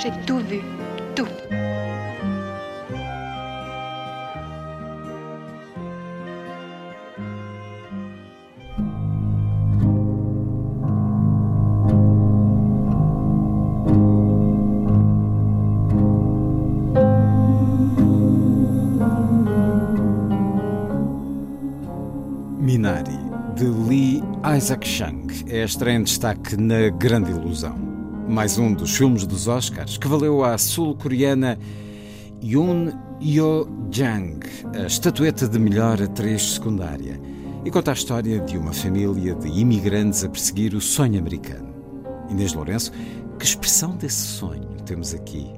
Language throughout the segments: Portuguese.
J'ai tout vu. Tout. Minari, de Lee Isaac Chung, é a estreia em destaque na Grande Ilusão. Mais um dos filmes dos Oscars que valeu à sul-coreana Yoon Yo-jang a estatueta de melhor atriz secundária e conta a história de uma família de imigrantes a perseguir o sonho americano. Inês Lourenço, que expressão desse sonho temos aqui?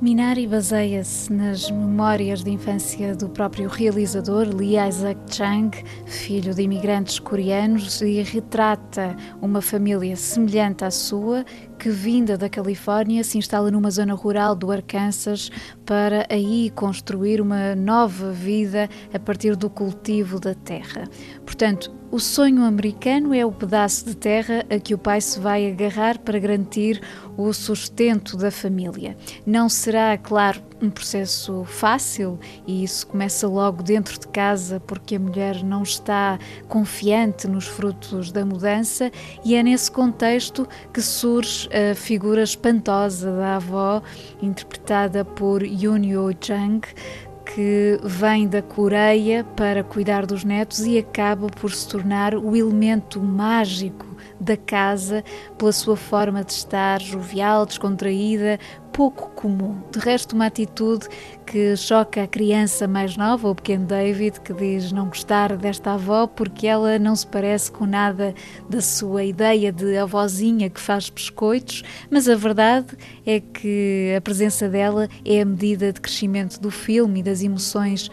Minari baseia-se nas memórias de infância do próprio realizador Lee Isaac Chung, filho de imigrantes coreanos, e retrata uma família semelhante à sua que, vinda da Califórnia, se instala numa zona rural do Arkansas para aí construir uma nova vida a partir do cultivo da terra. Portanto, o sonho americano é o pedaço de terra a que o pai se vai agarrar para garantir o sustento da família. Não será, claro, um processo fácil e isso começa logo dentro de casa porque a mulher não está confiante nos frutos da mudança e é nesse contexto que surge a figura espantosa da avó, interpretada por Yoon Yo Jang, que vem da Coreia para cuidar dos netos e acaba por se tornar o elemento mágico da casa pela sua forma de estar jovial, descontraída, pouco comum. De resto, uma atitude que choca a criança mais nova, o pequeno David, que diz não gostar desta avó porque ela não se parece com nada da sua ideia de avózinha que faz biscoitos, mas a verdade é que a presença dela é a medida de crescimento do filme e das emoções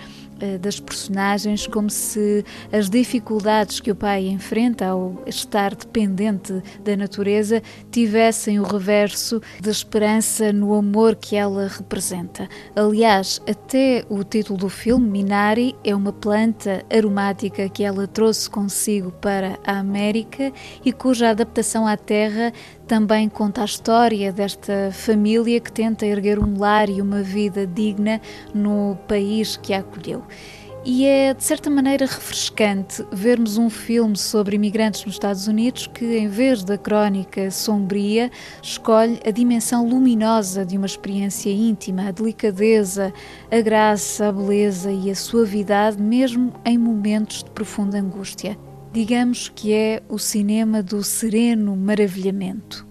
das personagens, como se as dificuldades que o pai enfrenta ao estar dependente da natureza tivessem o reverso de esperança no amor que ela representa. Aliás, até o título do filme, Minari, é uma planta aromática que ela trouxe consigo para a América e cuja adaptação à terra também conta a história desta família que tenta erguer um lar e uma vida digna no país que a acolheu. E é, de certa maneira, refrescante vermos um filme sobre imigrantes nos Estados Unidos que, em vez da crónica sombria, escolhe a dimensão luminosa de uma experiência íntima, a delicadeza, a graça, a beleza e a suavidade, mesmo em momentos de profunda angústia Digamos que é o cinema do sereno maravilhamento.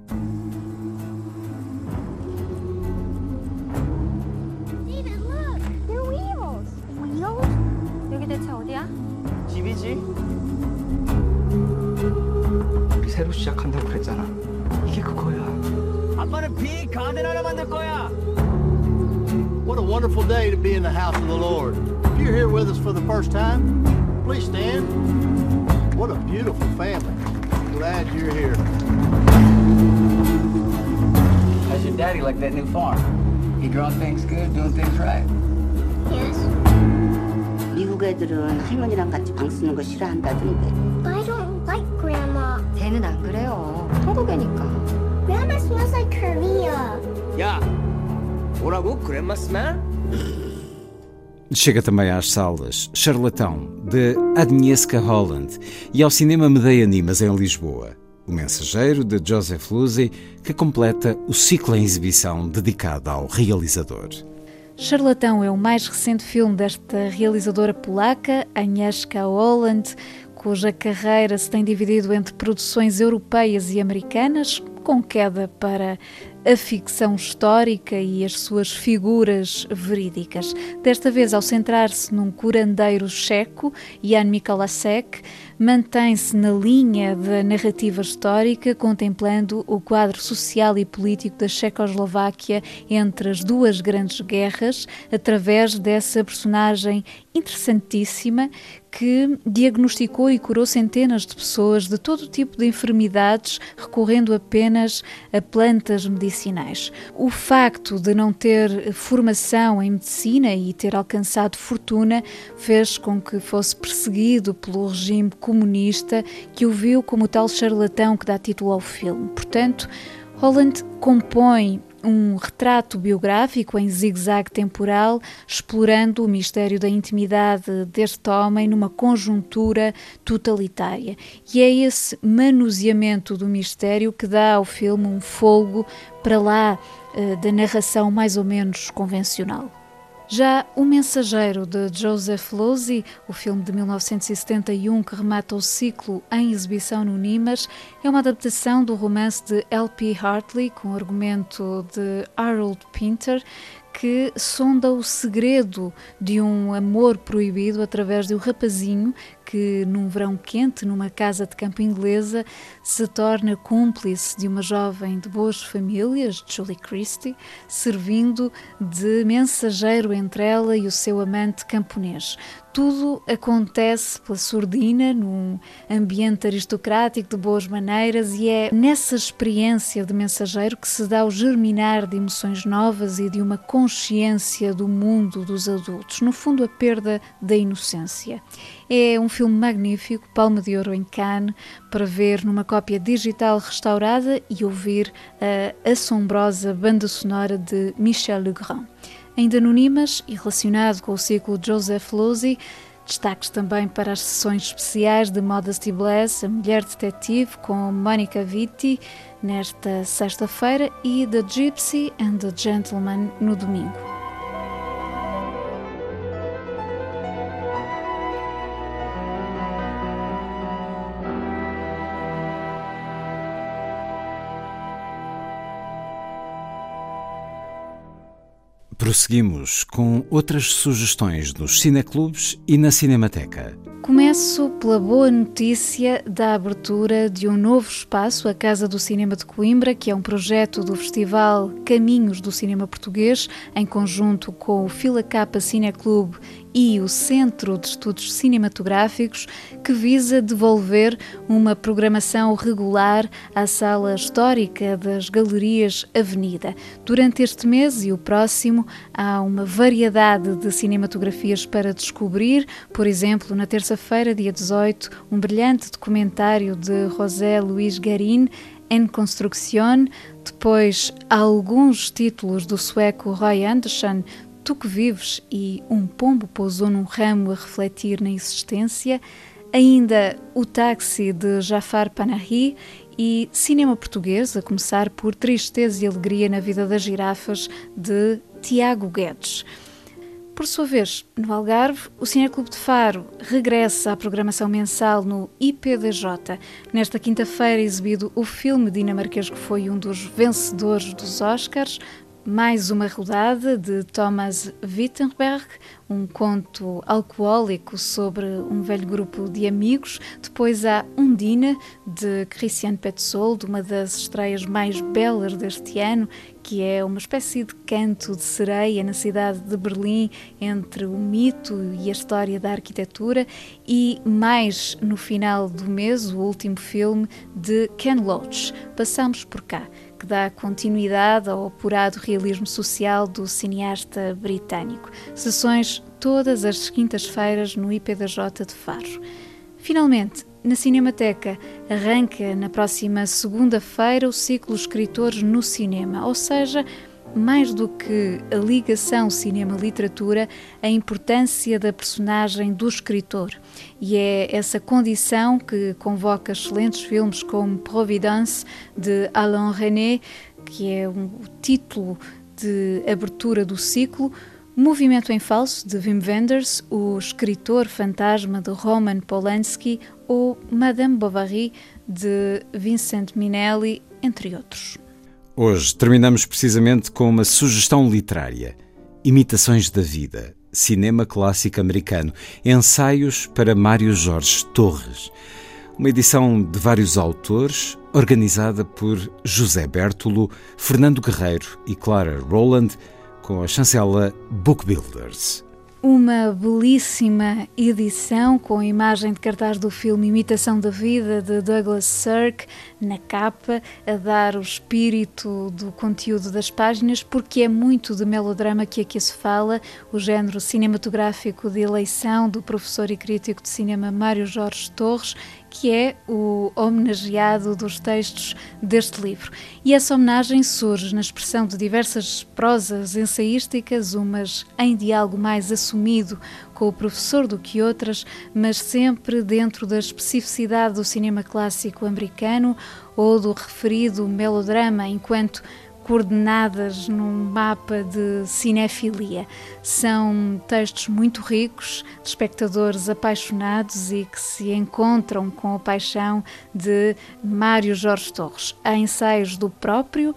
David, look. They're wheels. Wheels? 여기 대체 어디야? 집이지? 우리 새로 시작한다고 그랬잖아. 이게 그거야. 아빠는 빅 가든 하나 만들 거야. What a wonderful day to be in the house of the Lord. If you're here with us for the first time, please stand. What a beautiful family. Glad you're here. How's your daddy like that new farm? He growing things good, doing things right. Yes. 미국 애들은 할머니랑 같이 방 쓰는 거 싫어한다던데. I don't like Grandma. 쟤는 안 그래요. 한국애니까. Grandma smells like Korea. 야, 뭐라고? 그랜마 스멜? Chega também às salas Charlatão, de Agnieszka Holland, e ao cinema Medeia Animas, em Lisboa. O Mensageiro, de Joseph Luzzi, que completa o ciclo em exibição dedicado ao realizador. Charlatão é o mais recente filme desta realizadora polaca, Agnieszka Holland, cuja carreira se tem dividido entre produções europeias e americanas, com queda para a ficção histórica e as suas figuras verídicas. Desta vez, ao centrar-se num curandeiro checo, Jan Mikolasek, mantém-se na linha da narrativa histórica, contemplando o quadro social e político da Checoslováquia entre as duas grandes guerras, através dessa personagem interessantíssima que diagnosticou e curou centenas de pessoas de todo tipo de enfermidades, recorrendo apenas a plantas medicinais. O facto de não ter formação em medicina e ter alcançado fortuna fez com que fosse perseguido pelo regime comunista, que o viu como o tal charlatão que dá título ao filme. Portanto, Holland compõe um retrato biográfico em zigue-zague temporal, explorando o mistério da intimidade deste homem numa conjuntura totalitária. E é esse manuseamento do mistério que dá ao filme um folgo para lá uh, da narração mais ou menos convencional. Já O Mensageiro de Joseph Losey, o filme de 1971 que remata o ciclo em exibição no Nimas, é uma adaptação do romance de L.P. Hartley com argumento de Harold Pinter, que sonda o segredo de um amor proibido através de um rapazinho que, num verão quente, numa casa de campo inglesa, se torna cúmplice de uma jovem de boas famílias, Julie Christie, servindo de mensageiro entre ela e o seu amante camponês. Tudo acontece pela surdina, num ambiente aristocrático de boas maneiras, e é nessa experiência de mensageiro que se dá o germinar de emoções novas e de uma consciência do mundo dos adultos. No fundo, a perda da inocência. É um filme magnífico, Palma de Ouro em Cannes, para ver numa cópia digital restaurada e ouvir a assombrosa banda sonora de Michel Legrand. Ainda anonimas e relacionado com o ciclo Joseph Losey, destaques também para as sessões especiais de Modesty Bless, A Mulher Detetive, com Monica Vitti, nesta sexta-feira, e The Gypsy and the Gentleman no domingo. Prosseguimos com outras sugestões nos cineclubes e na Cinemateca. Começo pela boa notícia da abertura de um novo espaço, a Casa do Cinema de Coimbra, que é um projeto do Festival Caminhos do Cinema Português, em conjunto com o Fila Capa Cineclube e o Centro de Estudos Cinematográficos, que visa devolver uma programação regular à sala histórica das Galerias Avenida. Durante este mês e o próximo, há uma variedade de cinematografias para descobrir. Por exemplo, na terça-feira, dia 18, um brilhante documentário de José Luís Garin. En Construction, depois alguns títulos do sueco Roy Andersson Tu que vives e um pombo pousou num ramo a refletir na existência, ainda o táxi de Jafar Panahi e cinema português, a começar por Tristeza e Alegria na Vida das Girafas, de Tiago Guedes. Por sua vez, no Algarve, o Cineclube de Faro regressa à programação mensal no IPDJ. Nesta quinta-feira, exibido o filme dinamarquês que foi um dos vencedores dos Oscars, mais uma rodada de Thomas Wittenberg, um conto alcoólico sobre um velho grupo de amigos. Depois há Undina, de Christian Petzold, uma das estreias mais belas deste ano, que é uma espécie de canto de sereia na cidade de Berlim entre o mito e a história da arquitetura. E mais no final do mês, o último filme de Ken Loach. Passamos por cá que dá continuidade ao apurado realismo social do cineasta britânico. Sessões todas as quintas-feiras no IPDJ de Faro. Finalmente, na Cinemateca arranca na próxima segunda-feira o ciclo Escritores no Cinema, ou seja, mais do que a ligação cinema-literatura, a importância da personagem do escritor. E é essa condição que convoca excelentes filmes como Providence, de Alain René, que é um, o título de abertura do ciclo, Movimento em Falso, de Wim Wenders, O Escritor Fantasma, de Roman Polanski, ou Madame Bovary, de Vincent Minnelli, entre outros. Hoje terminamos precisamente com uma sugestão literária: Imitações da Vida, cinema clássico americano, ensaios para Mário Jorge Torres. Uma edição de vários autores, organizada por José Bertolo, Fernando Guerreiro e Clara Rowland, com a chancela Book Builders. Uma belíssima edição com a imagem de cartaz do filme Imitação da Vida de Douglas Sirk na capa, a dar o espírito do conteúdo das páginas, porque é muito de melodrama que aqui se fala, o género cinematográfico de eleição do professor e crítico de cinema Mário Jorge Torres que é o homenageado dos textos deste livro. E essa homenagem surge na expressão de diversas prosas ensaísticas, umas em diálogo mais assumido com o professor do que outras, mas sempre dentro da especificidade do cinema clássico americano ou do referido melodrama, enquanto coordenadas num mapa de cinefilia. São textos muito ricos, de espectadores apaixonados e que se encontram com a paixão de Mário Jorge Torres. Há ensaios do próprio,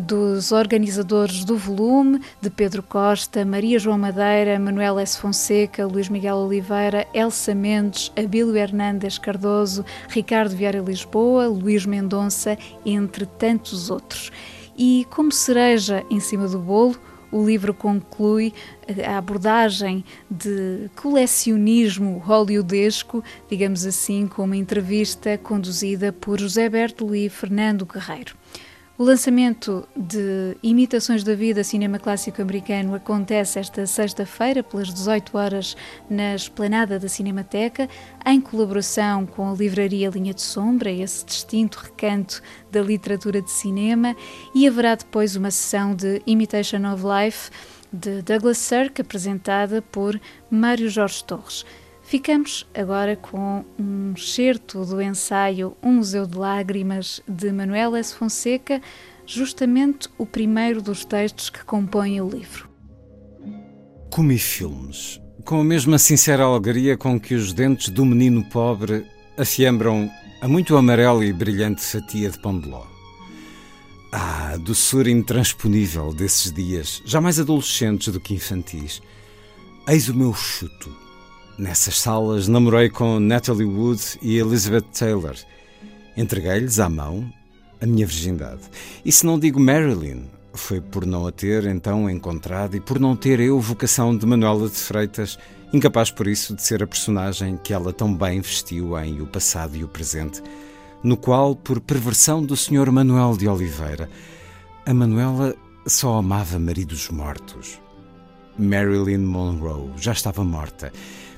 dos organizadores do volume, de Pedro Costa, Maria João Madeira, Manuel S. Fonseca, Luís Miguel Oliveira, Elsa Mendes, Abílio Hernandes Cardoso, Ricardo Vieira Lisboa, Luís Mendonça, entre tantos outros. E como cereja em cima do bolo, o livro conclui a abordagem de colecionismo hollywoodesco, digamos assim, com uma entrevista conduzida por José Bertolo e Fernando Guerreiro. O lançamento de Imitações da Vida Cinema Clássico Americano acontece esta sexta-feira, pelas 18 horas, na esplanada da Cinemateca, em colaboração com a livraria Linha de Sombra, esse distinto recanto da literatura de cinema, e haverá depois uma sessão de Imitation of Life de Douglas Sirk, apresentada por Mário Jorge Torres. Ficamos agora com um excerto do ensaio Um Museu de Lágrimas de Manuel S. Fonseca, justamente o primeiro dos textos que compõem o livro. Comi filmes, com a mesma sincera alegria com que os dentes do menino pobre afiembram a muito amarela e brilhante fatia de pão de ló. Ah, doçura intransponível desses dias, já mais adolescentes do que infantis. Eis o meu chuto Nessas salas namorei com Natalie Wood e Elizabeth Taylor. Entreguei-lhes à mão a minha virgindade. E se não digo Marilyn, foi por não a ter então encontrado e por não ter eu vocação de Manuela de Freitas, incapaz por isso de ser a personagem que ela tão bem vestiu em O Passado e o Presente, no qual, por perversão do Sr. Manuel de Oliveira, a Manuela só amava maridos mortos. Marilyn Monroe já estava morta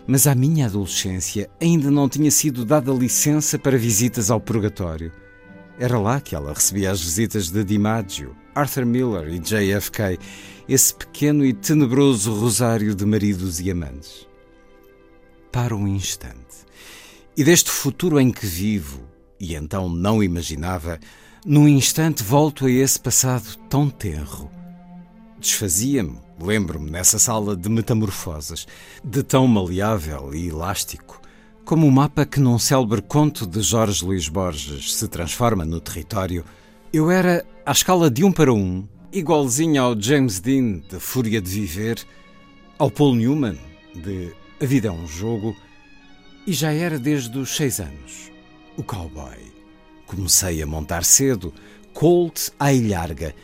mas à minha adolescência ainda não tinha sido dada licença para visitas ao purgatório. Era lá que ela recebia as visitas de DiMaggio, Arthur Miller e JFK, esse pequeno e tenebroso rosário de maridos e amantes. Para um instante. E deste futuro em que vivo, e então não imaginava, num instante volto a esse passado tão tenro. Desfazia-me Lembro-me nessa sala de metamorfoses, de tão maleável e elástico, como o mapa que num célebre conto de Jorge Luís Borges se transforma no território. Eu era, à escala de um para um, igualzinho ao James Dean de Fúria de Viver, ao Paul Newman de A Vida é um Jogo, e já era desde os seis anos, o cowboy. Comecei a montar cedo, Colt à ilharga,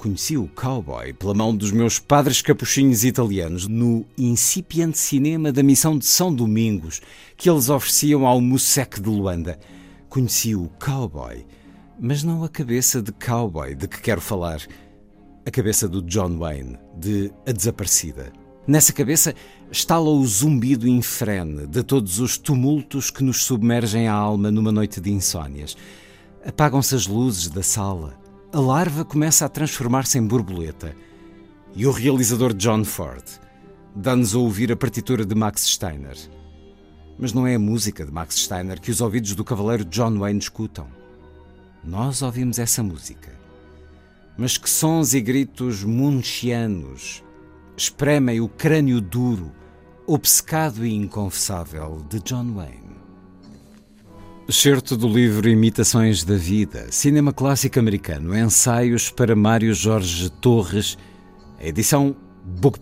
Conheci o cowboy pela mão dos meus padres capuchinhos italianos no incipiente cinema da missão de São Domingos que eles ofereciam ao Musec de Luanda. Conheci o cowboy, mas não a cabeça de cowboy de que quero falar. A cabeça do John Wayne, de A Desaparecida. Nessa cabeça estala o zumbido infrene de todos os tumultos que nos submergem a alma numa noite de insónias. Apagam-se as luzes da sala a larva começa a transformar-se em borboleta. E o realizador John Ford dá-nos a ouvir a partitura de Max Steiner. Mas não é a música de Max Steiner que os ouvidos do cavaleiro John Wayne escutam. Nós ouvimos essa música. Mas que sons e gritos munchianos espremem o crânio duro, obcecado e inconfessável de John Wayne. Excerto do livro Imitações da Vida, cinema clássico americano, ensaios para Mário Jorge Torres, edição Book